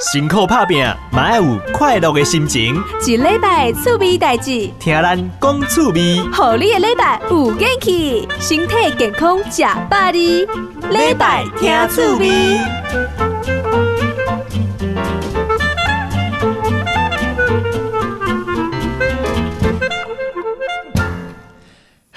辛苦打拼，嘛要有快乐的心情。一礼拜趣味代志，听咱讲趣味，好你的礼拜有元气，身体健康吃百里。礼拜听趣味。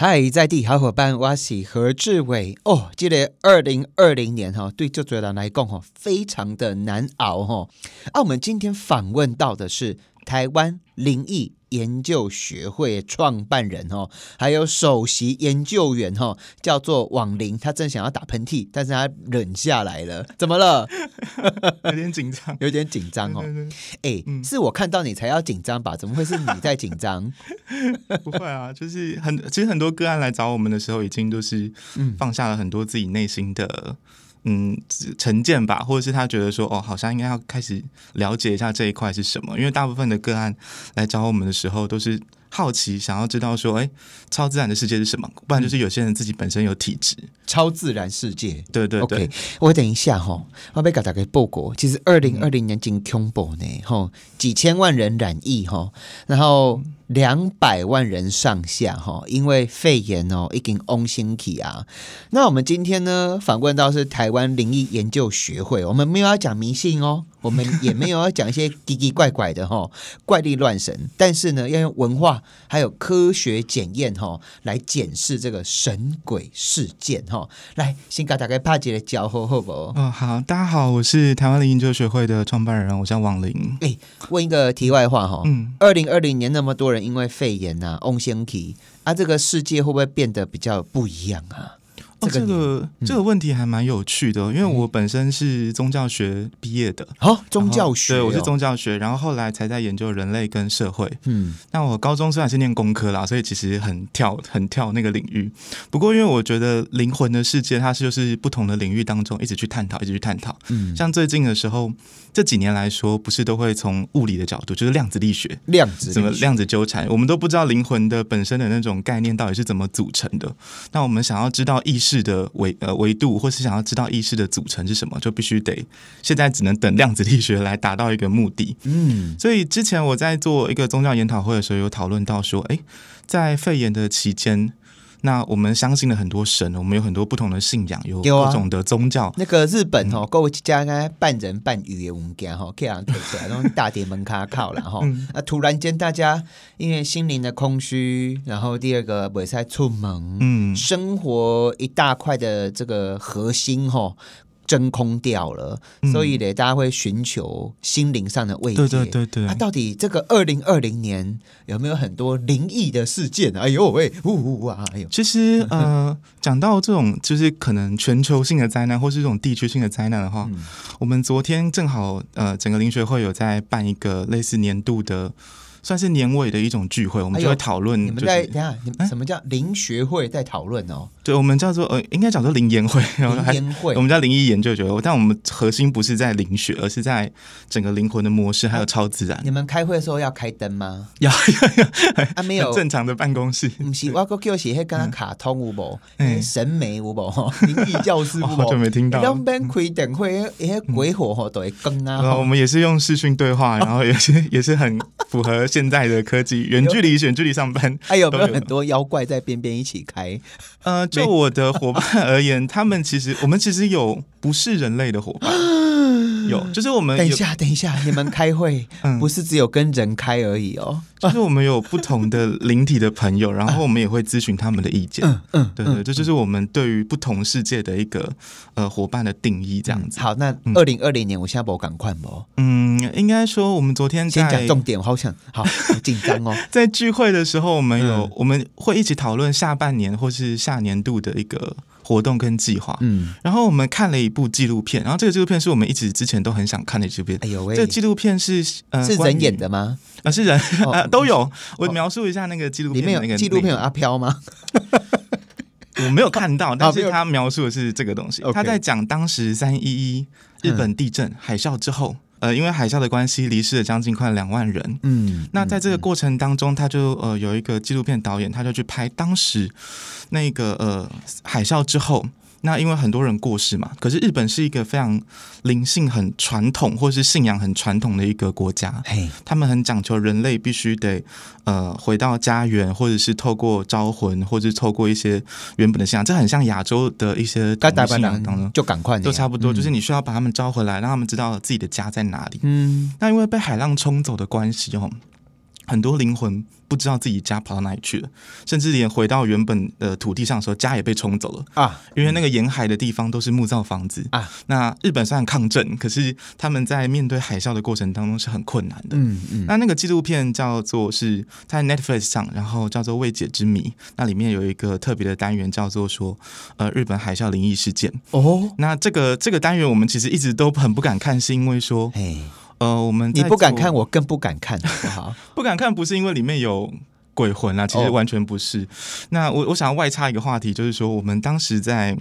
嗨，在地好伙伴，我是何志伟哦。记得二零二零年哈，对就多人来讲哈，非常的难熬哈。啊，我们今天访问到的是台湾灵异研究学会创办人哈，还有首席研究员哈，叫做网林。他正想要打喷嚏，但是他忍下来了。怎么了？有点紧张，有点紧张哦。哎、是我看到你才要紧张吧？怎么会是你在紧张？不会啊，就是很其实很多个案来找我们的时候，已经都是放下了很多自己内心的嗯成见吧，或者是他觉得说哦，好像应该要开始了解一下这一块是什么，因为大部分的个案来找我们的时候都是。好奇，想要知道说，哎，超自然的世界是什么？不然就是有些人自己本身有体质，超自然世界。对对对我等一下哈，我被搞大家报告。其实二零二零年真恐怖呢，哈，几千万人染疫哈，然后两百万人上下哈，因为肺炎哦，已经翁心起啊。那我们今天呢，访问到是台湾灵异研究学会，我们没有要讲迷信哦，我们也没有要讲一些奇奇怪怪的哈，怪力乱神，但是呢，要用文化还有科学检验哈，来检视这个神鬼事件哈。来，先给大家拍一个招呼好不好？哦，好，大家好，我是台湾灵研究学会的创办人，我叫王林。哎、问一个题外话哈，嗯，二零二零年那么多人因为肺炎呐、翁先体啊，这个世界会不会变得比较不一样啊？哦，这这个个这个问题还蛮有趣的哦，因为我本身是宗教学毕业的，好、宗教学、哦对，我是，宗教学，然后后来才在研究人类跟社会。嗯，那我高中虽然是念工科啦，所以其实很跳很跳那个领域。不过因为我觉得灵魂的世界，它是就是不同的领域当中一直去探讨，一直去探讨。嗯像最近的时候，这几年来说，不是都会从物理的角度，就是量子力学。量子怎么量子纠缠？我们都不知道灵魂的本身的那种概念到底是怎么组成的。那我们想要知道意识的维呃维度，或是想要知道意识的组成是什么，就必须得现在只能等量子力学来达到一个目的。嗯所以之前我在做一个宗教研讨会的时候，有讨论到说，哎，在肺炎的期间，那我们相信了很多神，我们有很多不同的信仰，有各种的宗教。那个日本哦，各位家该半人半语的物件哈，可以让提出来，然后大点门卡靠了哈。那 突然间大家因为心灵的空虚，然后第二个不再出门，嗯，生活一大块的这个核心哈。真空掉了，所以呢，大家会寻求心灵上的慰藉。对对对对啊，到底这个二零二零年有没有很多灵异的事件？哎呦喂，呜呜啊，哎呦，其实呃，讲到这种就是可能全球性的灾难，或是这种地区性的灾难的话，嗯我们昨天正好呃，整个灵学会有在办一个类似年度的，算是年尾的一种聚会，我们就会讨论、你就是，们在等一下，你们什么叫灵学会在讨论哦？对，我们叫做呃，应该叫做灵研会，然后还会我们叫灵异研究学会，但我们核心不是在灵学，而是在整个灵魂的模式还有超自然。你们开会的时候要开灯吗？要 啊，没有，正常的办公室，不是，我个叫写迄跟卡通有无？嗯审美有无？灵异教室有哦好久无？没听到了两边开灯会，迄鬼火吼都会更啊然后我。们也是用视讯对话，然后也是也是很符合现在的科技，远距离远距离上班。还有没有很多妖怪在边边一起开？呃，就我的伙伴而言，他们其实我们其实有不是人类的伙伴，有就是我们等一下，等一下，你们开会嗯不是只有跟人开而已哦。就是我们有不同的灵体的朋友，然后我们也会咨询他们的意见。嗯嗯，对对，这就是我们对于不同世界的一个呃伙伴的定义，这样子。好，那二零二零年我现在不赶快不？嗯，应该说我们昨天先讲重点，我好想好好紧张哦。在聚会的时候，我们有、嗯我们会一起讨论下半年或是下年度的一个活动跟计划。嗯，然后我们看了一部纪录片，然后这个纪录片是我们一直之前都很想看的纪录片。哎呦喂，这个纪录片是呃是人演的吗？啊、是人、哦呃 都有。我描述一下那个纪录片的那个有纪录片有阿飘吗？容 我没有看到，但是他描述的是这个东西。他在讲当时三一一日本地震、海啸之后，呃，因为海啸的关系，离世了将近快两万人。嗯，那在这个过程当中，他就呃有一个纪录片导演，他就去拍当时那个呃海啸之后。那因为很多人过世嘛，可是日本是一个非常灵性很传统，或是信仰很传统的一个国家。嘿，他们很讲求人类必须得呃回到家园，或者是透过招魂，或者是透过一些原本的信仰，这很像亚洲的一些该统一信台湾人仰当中就赶快都差不多，嗯就是你需要把他们招回来，让他们知道自己的家在哪里。嗯，那因为被海浪冲走的关系哦，很多灵魂不知道自己家跑到哪里去了，甚至连回到原本的土地上的时候，家也被冲走了。啊，因为那个沿海的地方都是木造房子啊。那日本虽然抗震，可是他们在面对海啸的过程当中是很困难的。嗯嗯，那那个纪录片叫做是在 Netflix 上，然后叫做《未解之谜》，那里面有一个特别的单元叫做说，呃，日本海啸灵异事件。哦，那这个这个单元我们其实一直都很不敢看，是因为说，嘿，呃，我们你不敢看，我更不敢看，好不好？不敢看，不是因为里面有鬼魂啊，其实哦完全不是。那我我想要外插一个话题，就是说我们当时在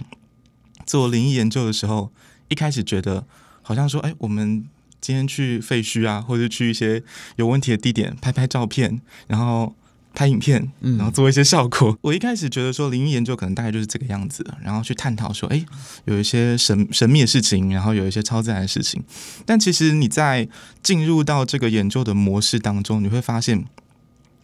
做灵异研究的时候，一开始觉得好像说，哎，我们今天去废墟啊，或者去一些有问题的地点拍拍照片，然后。拍影片，嗯然后做一些效果。我一开始觉得说灵异研究可能大概就是这个样子，然后去探讨说，哎，有一些神神秘的事情，然后有一些超自然的事情。但其实你在进入到这个研究的模式当中，你会发现，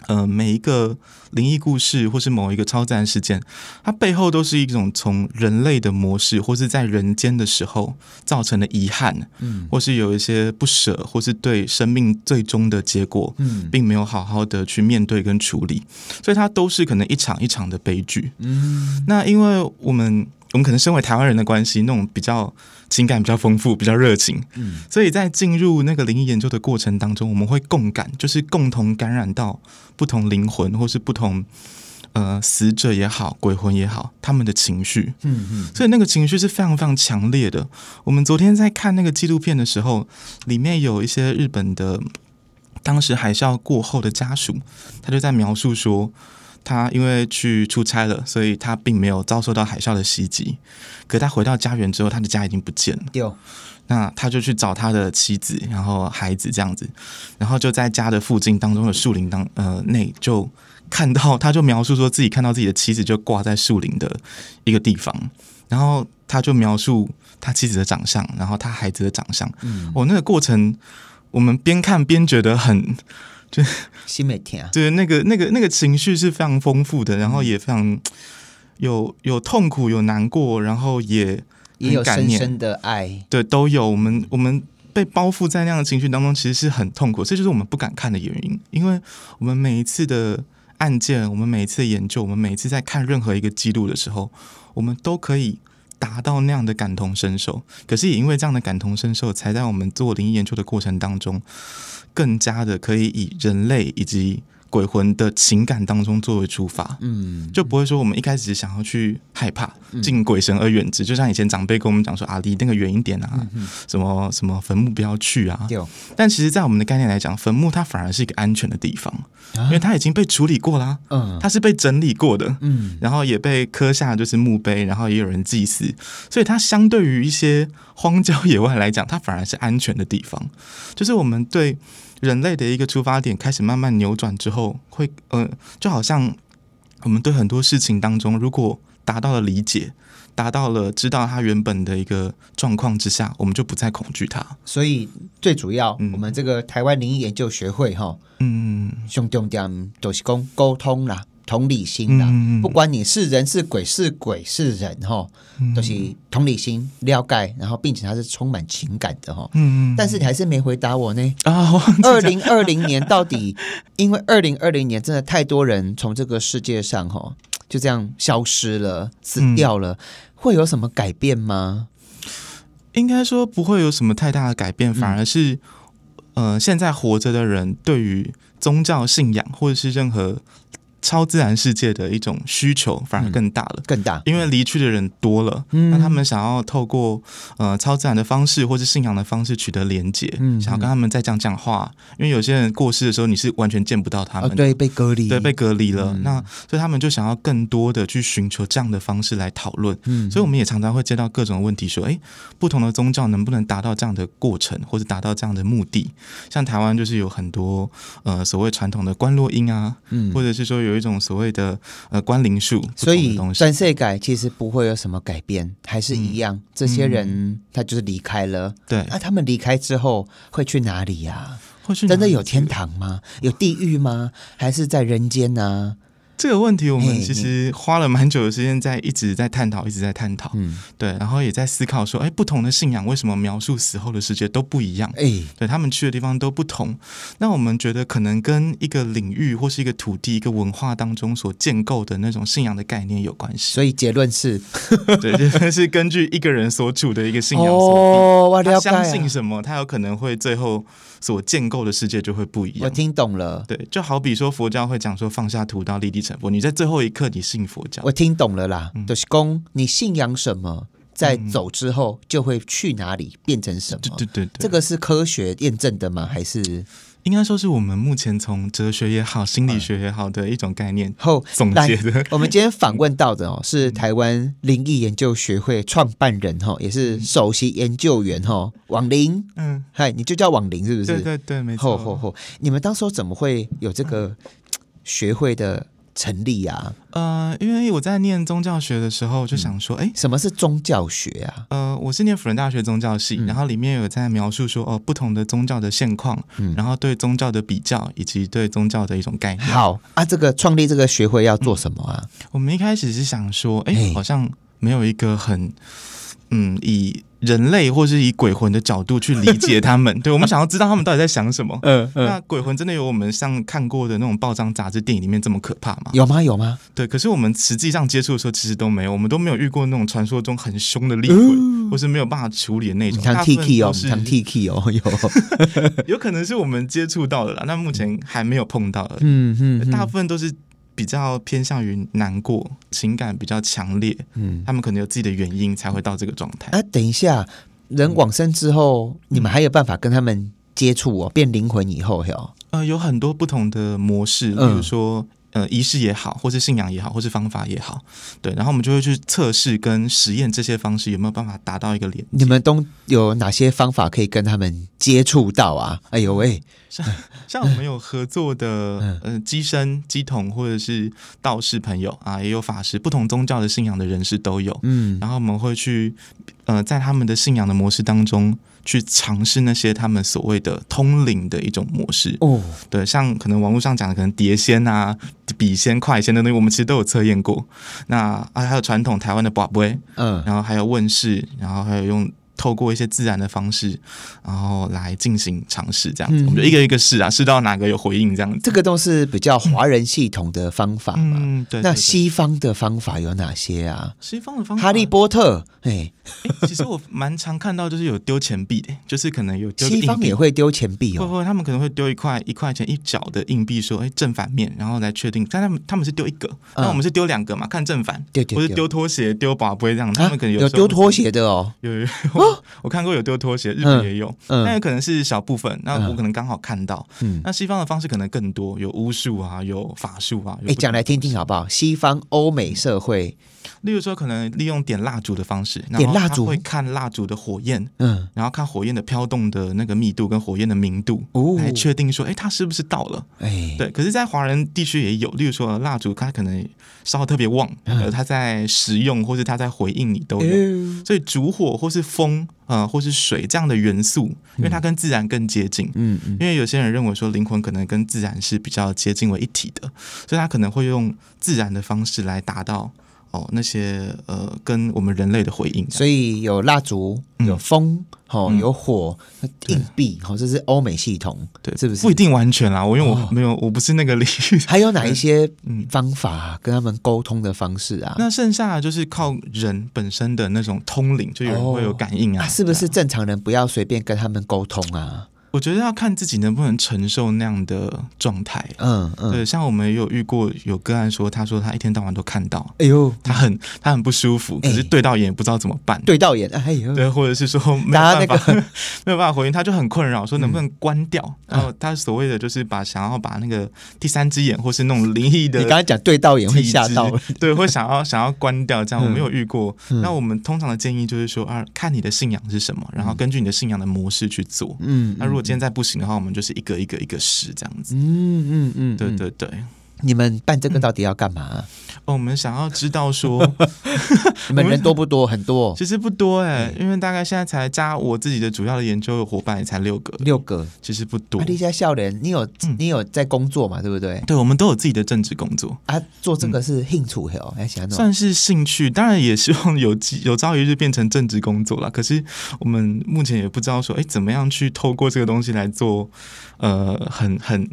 呃，每一个灵异故事或是某一个超自然事件，它背后都是一种从人类的模式，或是在人间的时候造成的遗憾，嗯。或是有一些不舍，或是对生命最终的结果，嗯。并没有好好的去面对跟处理，所以它都是可能一场一场的悲剧。嗯。那因为我们我们可能身为台湾人的关系，那种比较情感比较丰富、比较热情，嗯所以在进入那个灵异研究的过程当中，我们会共感，就是共同感染到不同灵魂或是不同呃死者也好、鬼魂也好，他们的情绪。嗯嗯，所以那个情绪是非常非常强烈的。我们昨天在看那个纪录片的时候，里面有一些日本的当时海啸过后的家属，他就在描述说，他因为去出差了，所以他并没有遭受到海啸的袭击。可他回到家园之后，他的家已经不见了。丢，那他就去找他的妻子，然后孩子这样子，然后就在家的附近当中的树林当呃内就看到，他就描述说自己看到自己的妻子就挂在树林的一个地方，然后他就描述他妻子的长相，然后他孩子的长相。嗯，我、那个过程，我们边看边觉得很，心没甜啊，对那个那个那个情绪是非常丰富的，然后也非常有有痛苦，有难过，然后也也有深深的爱，对，都有。我们我们被包覆在那样的情绪当中，其实是很痛苦，这就是我们不敢看的原因。因为我们每一次的案件，我们每一次的研究，我们每一次在看任何一个记录的时候，我们都可以达到那样的感同身受。可是也因为这样的感同身受，才在我们做灵异研究的过程当中，更加的可以以人类以及鬼魂的情感当中作为出发。嗯，就不会说我们一开始想要去害怕，敬鬼神而远之。就像以前长辈跟我们讲说啊，离那个远一点啊，什么什么坟墓不要去啊。丢，但其实，在我们的概念来讲，坟墓它反而是一个安全的地方，因为它已经被处理过啦，嗯它是被整理过的，嗯然后也被刻下就是墓碑，然后也有人祭祀，所以它相对于一些荒郊野外来讲，它反而是安全的地方。就是我们对人类的一个出发点开始慢慢扭转之后，会呃，就好像我们对很多事情当中，如果达到了理解，达到了知道它原本的一个状况之下，我们就不再恐惧它。所以最主要，嗯我们这个台湾灵异研究学会哈，嗯，上重点都是讲沟通啦、同理心啦，嗯不管你是人是鬼是鬼是人哈，都是同理心、了解，然后并且它是充满情感的哈。嗯嗯但是你还是没回答我呢。啊，二零二零年 到底，因为二零二零年真的太多人从这个世界上哈就这样消失了、死掉了，会有什么改变吗？应该说不会有什么太大的改变，反而是，呃，现在活着的人对于宗教信仰或者是任何超自然世界的一种需求反而更大了。更大，因为离去的人多了，嗯那他们想要透过呃超自然的方式或是信仰的方式取得连接，嗯想要跟他们再讲讲话。因为有些人过世的时候，你是完全见不到他哦，们的，对，被隔离，对，被隔离了。嗯那所以他们就想要更多的去寻求这样的方式来讨论。嗯所以我们也常常会接到各种问题，说，哎，不同的宗教能不能达到这样的过程，或者达到这样的目的？像台湾就是有很多呃所谓传统的观落音啊，嗯或者是说有有一种所谓的呃关灵术，所以不同的东西。转世改其实不会有什么改变，还是一样。这些人他就是离开了，对。那、他们离开之后会去哪里呀、真的有天堂吗？有地狱吗？还是在人间呢、这个问题，我嘿们其实花了蛮久的时间在一直在探讨，一直在探讨。嗯，对，然后也在思考说，哎，不同的信仰为什么描述死后的世界都不一样？哎、对他们去的地方都不同。那我们觉得可能跟一个领域或是一个土地、一个文化当中所建构的那种信仰的概念有关系。所以结论是，对，这是根据一个人所处的一个信仰所哦，我了解、啊，相信什么，他有可能会最后所建构的世界就会不一样。我听懂了。对，就好比说佛教会讲说放下屠刀立地成佛，你在最后一刻你信佛教我，听懂了啦，嗯就是公，你信仰什么，在走之后就会去哪里，变成什么。对对对对，这个是科学验证的吗？还是应该说是我们目前从哲学也好、心理学也好的一种概念后总来结的。我们今天访问到的哦，是台湾灵异研究学会创办人哈，也是首席研究员哈，网林。嗯，嗨，你就叫网林是不是？对对对，没错。吼吼吼！你们当时候怎么会有这个学会的成立啊？呃，因为我在念宗教学的时候，就想说，哎、什么是宗教学啊？呃，我是念辅仁大学宗教系，嗯然后里面有在描述说，哦，不同的宗教的现况，嗯然后对宗教的比较，以及对宗教的一种概念。好啊，这个创立这个学会要做什么啊？我们一开始是想说，哎、好像没有一个很，嗯，以人类或是以鬼魂的角度去理解他们。对我们想要知道他们到底在想什么。嗯那鬼魂真的有我们像看过的那种报章、杂志、电影里面这么可怕吗？有吗？有吗？对，可是我们实际上接触的时候，其实都没有，我们都没有遇过那种传说中很凶的厉鬼，或是没有办法处理的那种。唐大 T 部分 K 哦，都是唐 T K 哦，有，有可能是我们接触到的啦，那目前还没有碰到的。嗯嗯大部分都是比较偏向于难过，情感比较强烈，嗯。他们可能有自己的原因才会到这个状态。啊，等一下，人往生之后，你们还有办法跟他们接触哦？变灵魂以后哟，呃，有很多不同的模式，例嗯如说。呃，仪式也好，或是信仰也好，或是方法也好，对，然后我们就会去测试跟实验这些方式有没有办法达到一个连。你们都有哪些方法可以跟他们接触到啊？哎呦喂，像像我们有合作的呃机身、机筒或者是道士朋友啊，也有法师，不同宗教的信仰的人士都有。嗯，然后我们会去呃，在他们的信仰的模式当中，去尝试那些他们所谓的通灵的一种模式。哦，对，像可能网络上讲的，可能碟仙啊、笔仙、快仙的东西，我们其实都有测验过。那啊，还有传统台湾的卜龟，嗯，然后还有问世，然后还有用。透过一些自然的方式，然后来进行尝试，这样子，嗯我们就一个一个试啊，试到哪个有回应，这样子。这个都是比较华人系统的方法嘛。嗯，对。那对对西方的方法有哪些啊？西方的方法，哈利波特，哎，诶其实我蛮常看到，就是有丢钱币的，就是可能有丢西方也会丢钱币哦。会会，他们可能会丢一块一块钱一角的硬币，说，哎，正反面，然后来确定。但他们他们是丢一个，那我们是丢两个嘛，看正反，对对对或是丢拖鞋、丢宝贝这样。他啊们可能有丢拖，鞋的哦。有有 有，我看过有丢拖鞋，日本也有，嗯那有可能是小部分，那嗯我可能刚好看到。嗯，那西方的方式可能更多，有巫术啊，有法术啊。有哎，不讲来听听好不好？西方欧美社会，例如说，可能利用点蜡烛的方式，然后点蜡烛？他会看蜡烛的火焰，嗯，然后看火焰的飘动的那个密度跟火焰的明度，哦。来确定说，哎，它是不是到了？哎，对，可是，在华人地区也有，例如说蜡烛，它可能烧得特别旺，呃，它在食用或是它在回应你都有。哎。所以烛火或是风，呃，或是水这样的元素，因为它跟自然更接近。嗯嗯，因为有些人认为说灵魂可能跟自然是比较接近为一体的，所以他可能会用自然的方式来达到哦那些呃跟我们人类的回应。所以有蜡烛，嗯有风，哦，嗯有火，硬币，哦，这是欧美系统，对，是不是不一定完全啦，我因为我哦没有，我不是那个领域。还有哪一些嗯方法跟他们沟通的方式啊？那剩下的就是靠人本身的那种通灵，就有人会有感应啊，啊，是不是？正常人不要随便跟他们沟通啊？我觉得要看自己能不能承受那样的状态。嗯嗯，对，像我们也有遇过有个案说，他说他一天到晚都看到，哎呦，他很他很不舒服，可是哎对到眼也不知道怎么办。对到眼，哎呦，对，或者是说没有办法，个。没有办法回应，他就很困扰，说能不能关掉？嗯然后他所谓的就是把想要把那个第三只眼或是那种灵异的你刚才讲对到眼会吓到，对，会想要 想要关掉，这样嗯我没有遇过。嗯。那我们通常的建议就是说啊，看你的信仰是什么，然后根据你的信仰的模式去做。嗯，那如果今天再不行的话，我们就是一个一个一个试这样子。嗯嗯嗯，对对对，你们办这个到底要干嘛？哦，我们想要知道说，你们人多不多？很多，其实不多哎，因为大概现在才加我自己的主要的研究伙伴也才六个，六个，其实不多啊，。立家笑脸，你有你有在工作嘛？对不对？对，我们都有自己的正职工作，啊，做这个是兴趣哦，还想那种算是兴趣，当然也希望有机 有朝一日变成正职工作啦。可是我们目前也不知道说，哎，怎么样去透过这个东西来做，呃，很很。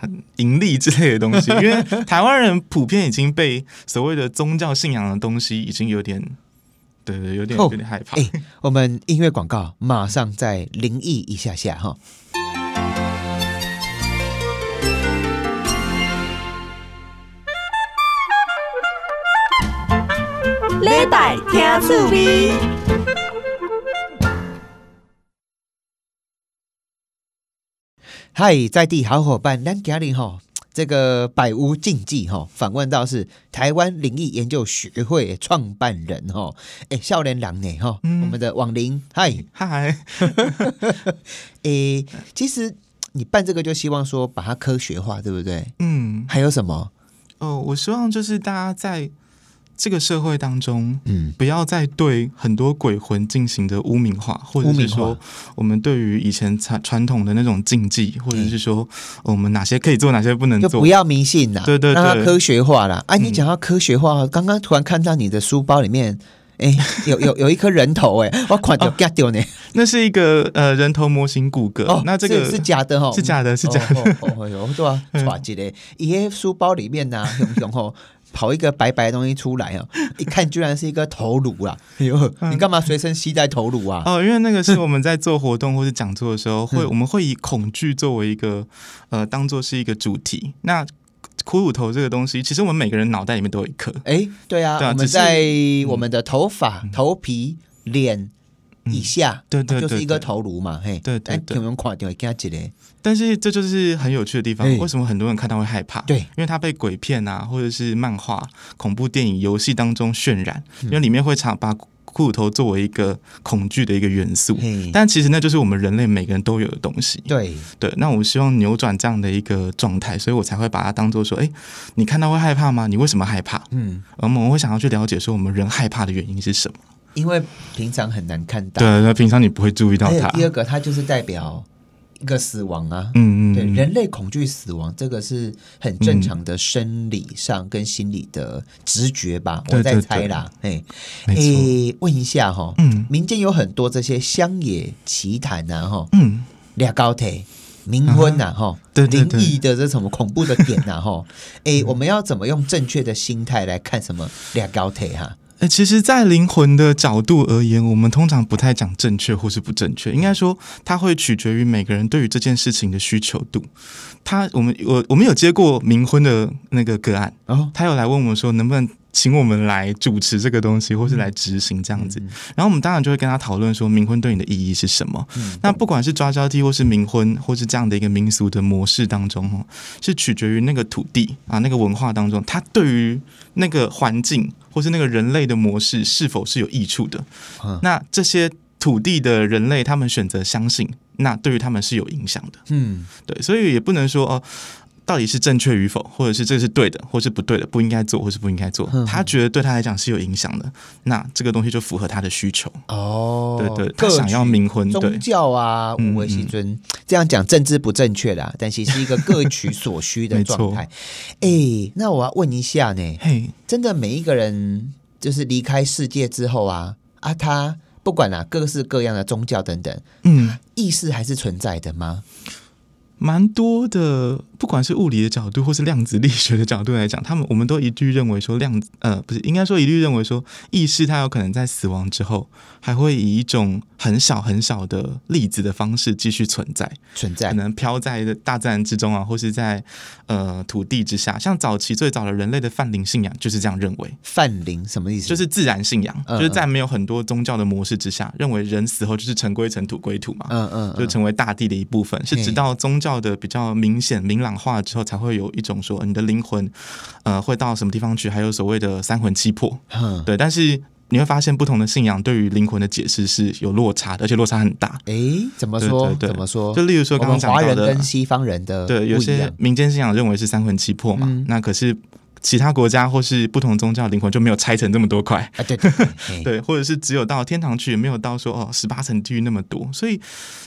很盈利之类的东西，因为台湾人普遍已经被所谓的宗教信仰的东西已经有点，对对，有点哦有点害怕。哎、我们音乐广告马上再灵异一下下哈。礼拜听趣味。嗨，在地好伙伴，咱今日哈这个百无禁忌哈，访问到是台湾灵异研究学会创办人哈，哎，少年郎呢哈，嗯。我们的网林，嗨，嗨，诶，其实你办这个就希望说把它科学化，对不对？嗯，还有什么？哦，我希望就是大家在这个社会当中，嗯，不要再对很多鬼魂进行的污名化，或者是说我们对于以前传传统的那种禁忌，或者是说呃我们哪些可以做，哪些不能做就不。要迷信啦，对对对让它科学化啦。啊，你嗯讲到科学化，刚刚突然看到你的书包里面，哎，有有有一颗人头，哎，我款就 get 掉呢。那是一个呃人头模型骨骼，哦，那这个是是假的哈，是假的，是假的。的。哦哦哟，对啊，抓起来，伊迄书包里面呐，熊熊吼。跑一个白白的东西出来哦，一看居然是一个头颅啊！哎呦，你干嘛随身携带头颅啊？哦，因为那个是我们在做活动或是讲座的时候，会我们会以恐惧作为一个呃，当做是一个主题。那骷髅头这个东西，其实我们每个人脑袋里面都有一颗。哎，对啊，对啊我们在我们的头发、头皮、脸以下，对对就是一个头颅嘛，嘿，哎对对对？但是这就是很有趣的地方哎，为什么很多人看到会害怕？对因为他被鬼片啊，或者是漫画、恐怖电影、游戏当中渲染，嗯因为里面会常把骷髅头作为一个恐惧的一个元素。但其实那就是我们人类每个人都有的东西。对，对，那我希望扭转这样的一个状态，所以我才会把它当做说，哎，你看到会害怕吗？你为什么害怕？嗯，而我们会想要去了解说，我们人害怕的原因是什么？因为平常很难看到。对，那平常你不会注意到它。第二个，它就是代表一个死亡啊。嗯嗯对，人类恐惧死亡，这个是很正常的生理上跟心理的直觉吧？我在猜啦。哎，没错。诶，问一下哈，嗯民间有很多这些乡野奇谈呐，哈，嗯，俩高铁。冥婚呐，哈，灵对对对异的这什么恐怖的点呐，哈，哎，我们要怎么用正确的心态来看什么俩高铁哈？哎、其实，在灵魂的角度而言，我们通常不太讲正确或是不正确，应该说它会取决于每个人对于这件事情的需求度。他，我们我我们有接过冥婚的那个个案，然哦，他有来问我们说，能不能请我们来主持这个东西，或是来执行这样子。然后我们当然就会跟他讨论说，冥婚对你的意义是什么。那不管是抓交替，或是冥婚，或是这样的一个民俗的模式当中，哦，是取决于那个土地啊，那个文化当中，它对于那个环境或是那个人类的模式是否是有益处的。嗯那这些土地的人类，他们选择相信，那对于他们是有影响的。嗯，对，所以也不能说哦。到底是正确与否，或者是这是对的，或是不对的，不应该做，或是不应该做。嗯他觉得对他来讲是有影响的，那这个东西就符合他的需求。哦，对对，他想要冥婚，对宗教啊，嗯无为西尊，这样讲政治不正确的，但其实是一个各取所需的状态。哎，那我要问一下呢，嘿，真的每一个人就是离开世界之后啊，啊，他不管啊、各式各样的宗教等等，嗯，意识还是存在的吗？蛮多的，不管是物理的角度，或是量子力学的角度来讲，他们我们都一律认为说量子，呃，不是，应该说一律认为说意识它有可能在死亡之后，还会以一种很小很小的粒子的方式继续存在。存在可，能飘在大自然之中啊，或是在呃土地之下。像早期最早的人类的泛灵信仰就是这样认为，泛灵什么意思？就是自然信仰，嗯就是在没有很多宗教的模式之下，认为人死后就是尘归尘，土归土嘛。嗯嗯，就成为大地的一部分，是直到宗教的比较明显明朗化之后，才会有一种说你的灵魂，呃，会到什么地方去，还有所谓的三魂七魄。嗯对，但是你会发现不同的信仰对于灵魂的解释是有落差的，而且落差很大。诶，怎么说？对对对怎么说？就例如说我刚刚讲到的跟西方人的对，有些民间信仰认为是三魂七魄嘛，嗯那可是其他国家或是不同宗教的灵魂就没有拆成这么多块。啊，对对 对，或者是只有到天堂去，也没有到说哦十八层地狱那么多，所以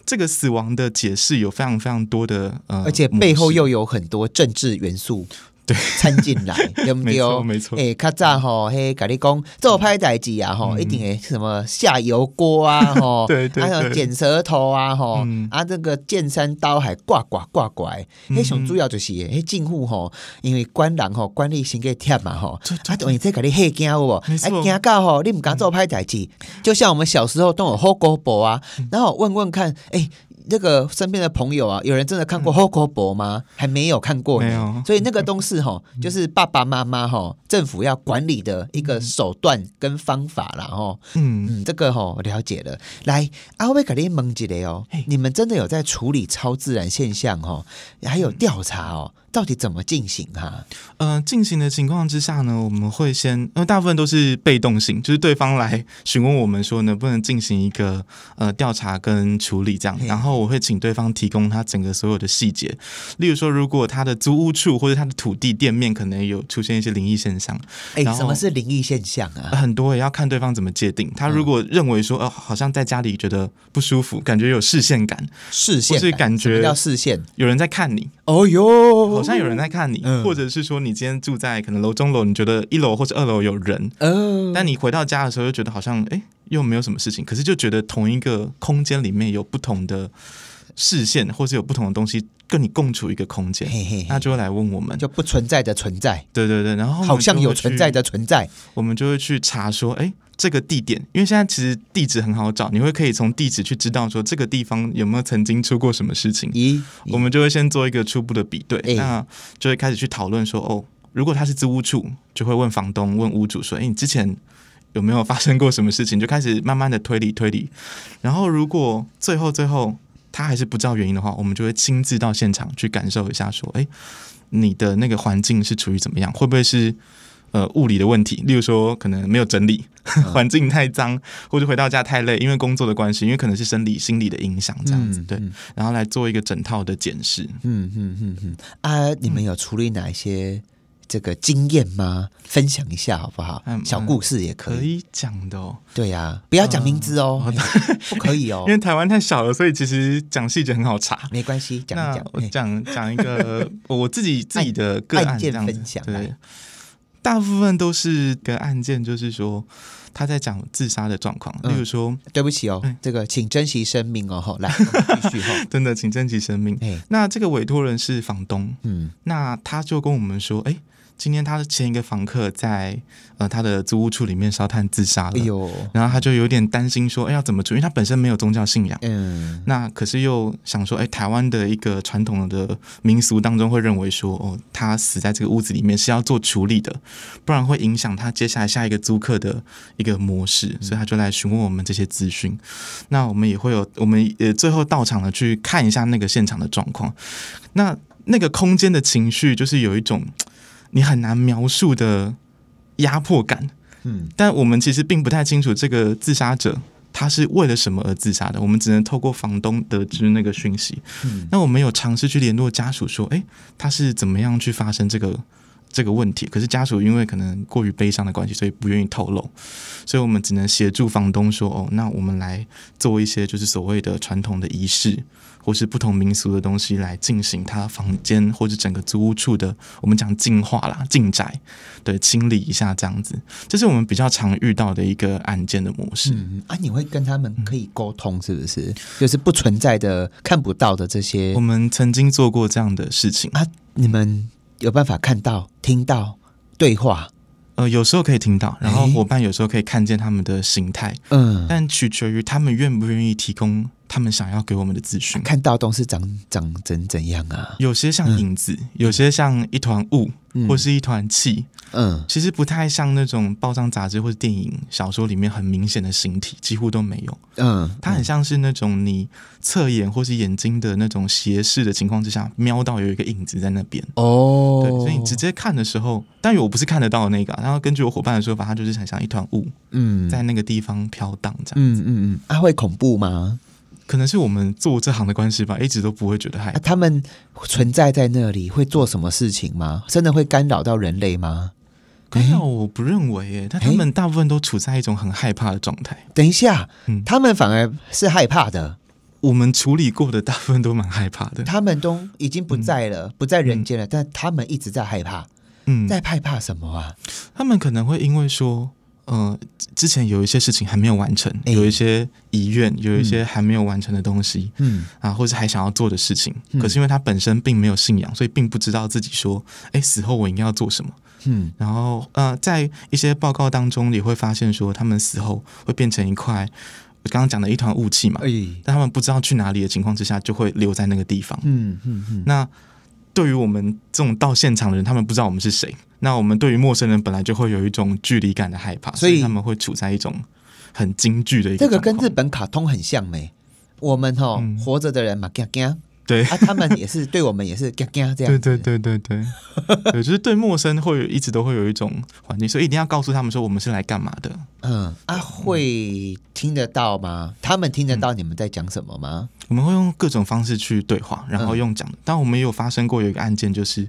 这个死亡的解释有非常非常多的呃，而且背后又有很多政治元素。对。掺进来，对不没对？错没错。诶，较早吼，嘿，甲你讲做歹代志啊，吼，一定会什么下油锅啊，吼，嗯对对还有剪舌头啊，吼嗯，啊，这个剑山刀海挂挂挂挂的，迄上主要就是迄进户吼，因为官人吼，管理先给贴嘛吼，啊，等于在甲你吓惊有无？啊，惊到吼，你毋敢做歹代志，就像我们小时候都有后果簿啊，嗯。然后问问看，诶。那个身边的朋友啊，有人真的看过《后果簿》吗？还没有看过没有。所以那个东西哈，就是爸爸妈妈哈，政府要管理的一个手段跟方法啦哈。嗯，嗯，这个哈了解了。来，阿威卡利蒙吉雷哦，你们真的有在处理超自然现象哦，还有调查哦，到底怎么进行哈？呃，进行的情况之下呢，我们会先，因为大部分都是被动性，就是对方来询问我们说能不能进行一个呃调查跟处理这样，然后我会请对方提供他整个所有的细节，例如说，如果他的租屋处或者他的土地店面可能有出现一些灵异现象，哎，什么是灵异现象啊？很多也要看对方怎么界定。他如果认为说，呃，好像在家里觉得不舒服，感觉有视线感，视线或是感觉叫视线？有人在看你，哦哟，好像有人在看你，嗯。或者是说你今天住在可能楼中楼，你觉得一楼或者二楼有人，嗯，但你回到家的时候又觉得好像哎又没有什么事情，可是就觉得同一个空间里面有不同的视线，或是有不同的东西跟你共处一个空间，嘿嘿嘿。那就会来问我们，就不存在的存在，对对对，然后好像有存在的存在。我们就会去查说，哎，这个地点，因为现在其实地址很好找，你会可以从地址去知道说这个地方有没有曾经出过什么事情。咦，我们就会先做一个初步的比对，哎。那就会开始去讨论说，哦，如果他是租屋处，就会问房东、问屋主说，哎，你之前有没有发生过什么事情？就开始慢慢的推理推理，然后如果最后最后他还是不知道原因的话，我们就会亲自到现场去感受一下，说，哎，你的那个环境是处于怎么样？会不会是呃物理的问题？例如说，可能没有整理，环境太脏，或者回到家太累，因为工作的关系，因为可能是生理、心理的影响这样子，对，然后来做一个整套的检视。嗯嗯嗯嗯啊，你们有处理哪一些这个经验吗？分享一下好不好？嗯小故事也可以。可以讲的哦，对呀、不要讲名字哦，不可以哦因，为台湾太小了，所以其实讲细节很好查。没关系，讲一讲。我讲讲一个 我自己自己的个案分享对，大部分都是个案件，就是说他在讲自杀的状况，嗯例如说，对不起哦，嗯这个请珍惜生命哦。吼，来继续哈。真的，请珍惜生命。哎，那这个委托人是房东，嗯那他就跟我们说，哎，今天他的前一个房客在呃他的租屋处里面烧炭自杀了，哎呦，然后他就有点担心说，哎，要怎么处理？因为他本身没有宗教信仰。嗯那可是又想说，哎，台湾的一个传统的民俗当中会认为说，哦，他死在这个屋子里面是要做处理的，不然会影响他接下来下一个租客的一个模式，所以他就来询问我们这些资讯。那我们也会有，我们也最后到场了去看一下那个现场的状况。那那个空间的情绪，就是有一种你很难描述的压迫感。嗯但我们其实并不太清楚这个自杀者他是为了什么而自杀的，我们只能透过房东得知那个讯息。嗯那我们有尝试去联络家属，说，诶，他是怎么样去发生这个这个问题？可是家属因为可能过于悲伤的关系，所以不愿意透露，所以我们只能协助房东说，哦，那我们来做一些就是所谓的传统的仪式。或是不同民俗的东西来进行他房间或者整个租屋处的，我们讲净化啦、净宅，对，清理一下这样子，这是我们比较常遇到的一个案件的模式。嗯啊，你会跟他们可以沟通，是不是？就是不存在的、看不到的这些我们曾经做过这样的事情，啊，你们有办法看到、听到对话？呃，有时候可以听到，然后伙伴有时候可以看见他们的形态，嗯，但取决于他们愿不愿意提供他们想要给我们的资讯。看到东西长长怎怎样啊？有些像影子，有些像一团雾，或是一团气。嗯，其实不太像那种报章杂志或者电影、小说里面很明显的形体，几乎都没有。嗯，它很像是那种你侧眼或是眼睛的那种斜视的情况之下，瞄到有一个影子在那边。哦，对，所以你直接看的时候，但我不是看得到的那个、啊，然后根据我伙伴的说法，它就是很像一团雾嗯，在那个地方飘荡这样。嗯嗯嗯，啊，会恐怖吗？可能是我们做这行的关系吧，一直都不会觉得害啊，怕。他们存在在那里会做什么事情吗？真的会干扰到人类吗？没有，我不认为耶，但他们大部分都处在一种很害怕的状态。等一下，嗯他们反而是害怕的，我们处理过的大部分都蛮害怕的。他们都已经不在了，不在人间了，但他们一直在害怕，嗯，在害怕什么啊？他们可能会因为说，呃，之前有一些事情还没有完成，哎有一些遗愿，有一些还没有完成的东西。嗯啊，或是还想要做的事情，嗯可是因为他本身并没有信仰，所以并不知道自己说，哎，死后我应该要做什么。嗯然后呃，在一些报告当中，你会发现说，他们死后会变成一块我刚刚讲的一团雾气嘛，哎，但他们不知道去哪里的情况之下，就会留在那个地方。嗯嗯嗯，那对于我们这种到现场的人，他们不知道我们是谁。那我们对于陌生人本来就会有一种距离感的害怕，所以他们会处在一种很惊惧的一个这个跟日本卡通很像没？我们哈、嗯活着的人嘛，嘎嘎对啊，他们也是对我们也是嘎嘎这样。对对对对对，对，就是对陌生会一直都会有一种环境，所以一定要告诉他们说我们是来干嘛的。嗯啊，会听得到吗？他们听得到你们在讲什么吗？我们会用各种方式去对话，然后嗯用讲的。但我们也有发生过有一个案件，就是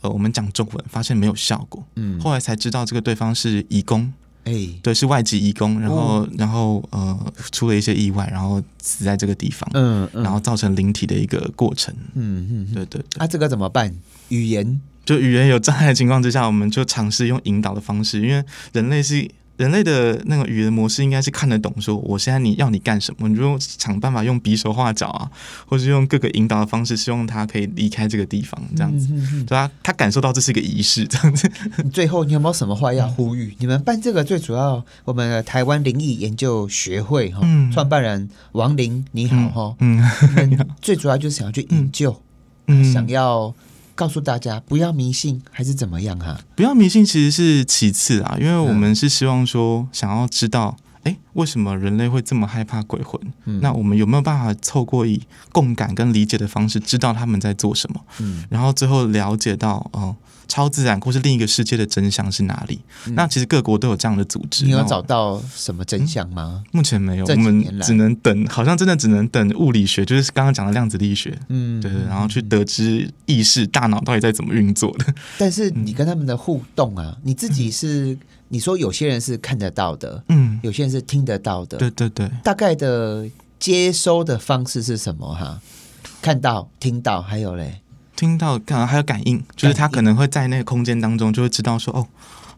呃，我们讲中文发现没有效果，嗯，后来才知道这个对方是移工，哎，对，是外籍移工，然后、哦然后呃出了一些意外，然后死在这个地方，嗯嗯，然后造成灵体的一个过程。嗯嗯嗯，对对对，啊，这个怎么办？语言就语言有障碍的情况之下，我们就尝试用引导的方式，因为人类是。人类的那个语言模式应该是看得懂，说我现在你要你干什么，你就想办法用比手画脚啊，或是用各个引导的方式，希望他可以离开这个地方，这样子，对他他感受到这是一个仪式，这样子。嗯 最后你有没有什么话要呼嗯吁？你们办这个最主要，我们的台湾灵异研究学会哈，嗯。创办人王林你好哈，嗯最主要就是想要去研究，嗯，想要告诉大家不要迷信，还是怎么样哈？不要迷信其实是其次啊，因为我们是希望说想要知道，哎、为什么人类会这么害怕鬼魂？嗯那我们有没有办法透过以共感跟理解的方式，知道他们在做什么？嗯然后最后了解到，哦、超自然或是另一个世界的真相是哪里？那其实各国都有这样的组织。你有找到什么真相吗？目前没有，我们只能等，好像真的只能等物理学，就是刚刚讲的量子力学，嗯，对对，然后去得知意识、大脑到底在怎么运作的。但是你跟他们的互动啊，你自己是你说有些人是看得到的，嗯，有些人是听得到的，对对对，大概的接收的方式是什么哈？看到、听到，还有嘞，听到看还有感应，就是他可能会在那个空间当中就会知道说，哦，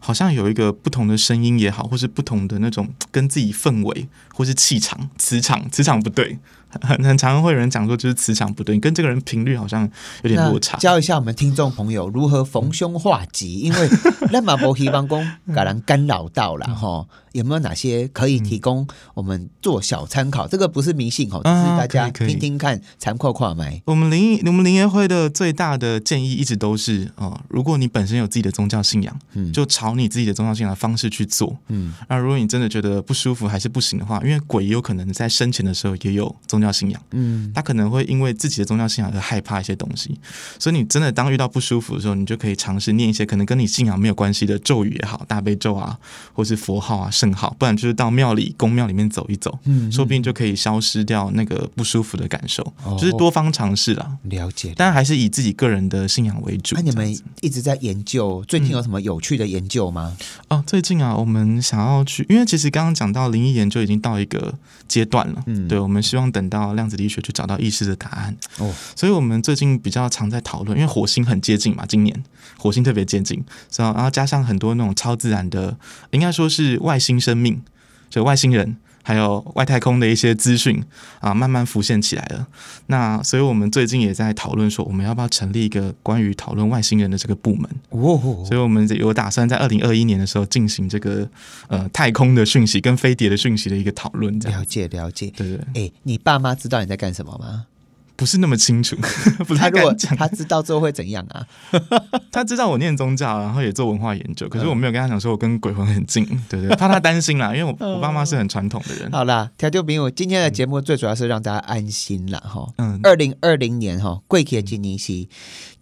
好像有一个不同的声音也好，或是不同的那种跟自己氛围或是气场、磁场，磁场不对，很 很常会有人讲说就是磁场不对，跟这个人频率好像有点落差。教一下我们听众朋友如何逢凶化吉，因为那马博希望公给人干扰到了哈，有没有哪些可以提供我们做小参考？这个不是迷信哦，只是啊大家听听看，残阔跨买。我们灵我们灵业会的最大的建议一直都是，呃，如果你本身有自己的宗教信仰，嗯就朝你自己的宗教信仰的方式去做。嗯那如果你真的觉得不舒服还是不行的话，因为鬼也有可能在生前的时候也有宗教信仰，嗯他可能会因为自己的宗教信仰而害怕一些东西，所以你真的当遇到不舒服的时候，你就可以尝试念一些可能跟你信仰没有关系的咒语也好，大悲咒啊，或是佛号啊、圣号，不然就是到庙里、宫庙里面走一走，嗯说不定就可以消失掉那个不舒服的感受，哦就是多方尝试啦。了解。但还是以自己个人的信仰为主。那、你们一直在研究，最近有什么有趣的研究吗？哦，最近啊，我们想要去，因为其实刚刚讲到灵异研究已经到一个阶段了，嗯对，我们希望等到量子力学去找到意识的答案。哦，所以我们最近比较常在讨论，因为火星很接近嘛，今年火星特别接近，所以然后加上很多那种超自然的，应该说是外星生命，就外星人还有外太空的一些资讯啊，慢慢浮现起来了。那所以我们最近也在讨论说，我们要不要成立一个关于讨论外星人的这个部门？哦，所以我们有打算在二零二一年的时候进行这个呃太空的讯息跟飞碟的讯息的一个讨论，了解了解。对对对，哎，你爸妈知道你在干什么吗？不是那么清楚，不太他如果敢讲。他知道之后会怎样啊？他知道我念宗教，然后也做文化研究，可是我没有跟他讲说我跟鬼魂很近，对对，怕他担心啦，因为我我爸妈是很传统的人。好啦，调酒朋友，今天的节目最主要是让大家安心啦，哈。嗯，二零二零年哈，贵气的今年是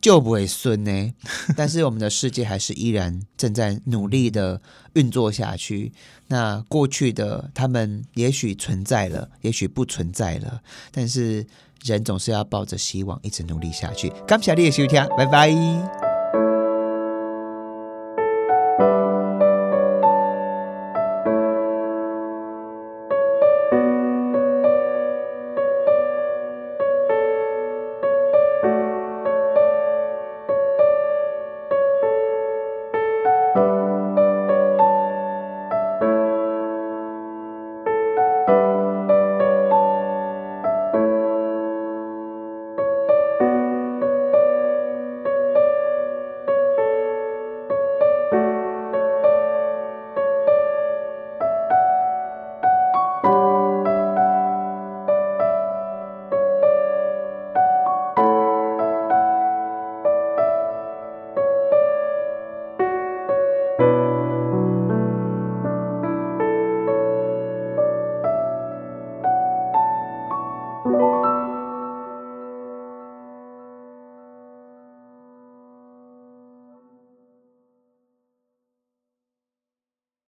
就不会孙呢，但是我们的世界还是依然正在努力的运作下去。那过去的他们也许存在了，也许不存在了，但是人总是要抱着希望一直努力下去。感谢你的收听，拜拜。